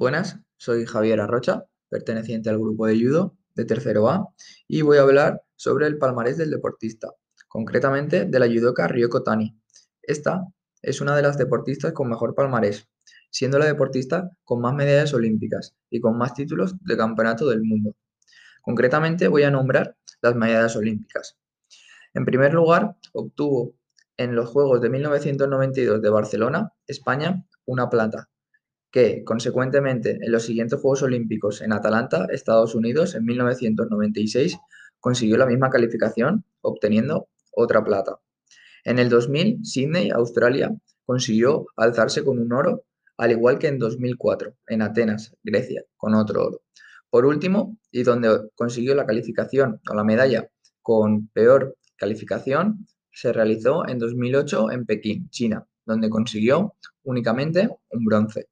Buenas, soy Javier Arrocha, perteneciente al grupo de judo de tercero A y voy a hablar sobre el palmarés del deportista, concretamente de la judoka Ryoko Tani. Esta es una de las deportistas con mejor palmarés, siendo la deportista con más medallas olímpicas y con más títulos de campeonato del mundo. Concretamente voy a nombrar las medallas olímpicas. En primer lugar, obtuvo en los Juegos de 1992 de Barcelona, España, una plata, que, consecuentemente, en los siguientes Juegos Olímpicos en Atalanta, Estados Unidos, en 1996, consiguió la misma calificación, obteniendo otra plata. En el 2000, Sydney, Australia, consiguió alzarse con un oro, al igual que en 2004, en Atenas, Grecia, con otro oro. Por último, y donde consiguió la calificación o la medalla con peor calificación, se realizó en 2008 en Pekín, China, donde consiguió únicamente un bronce.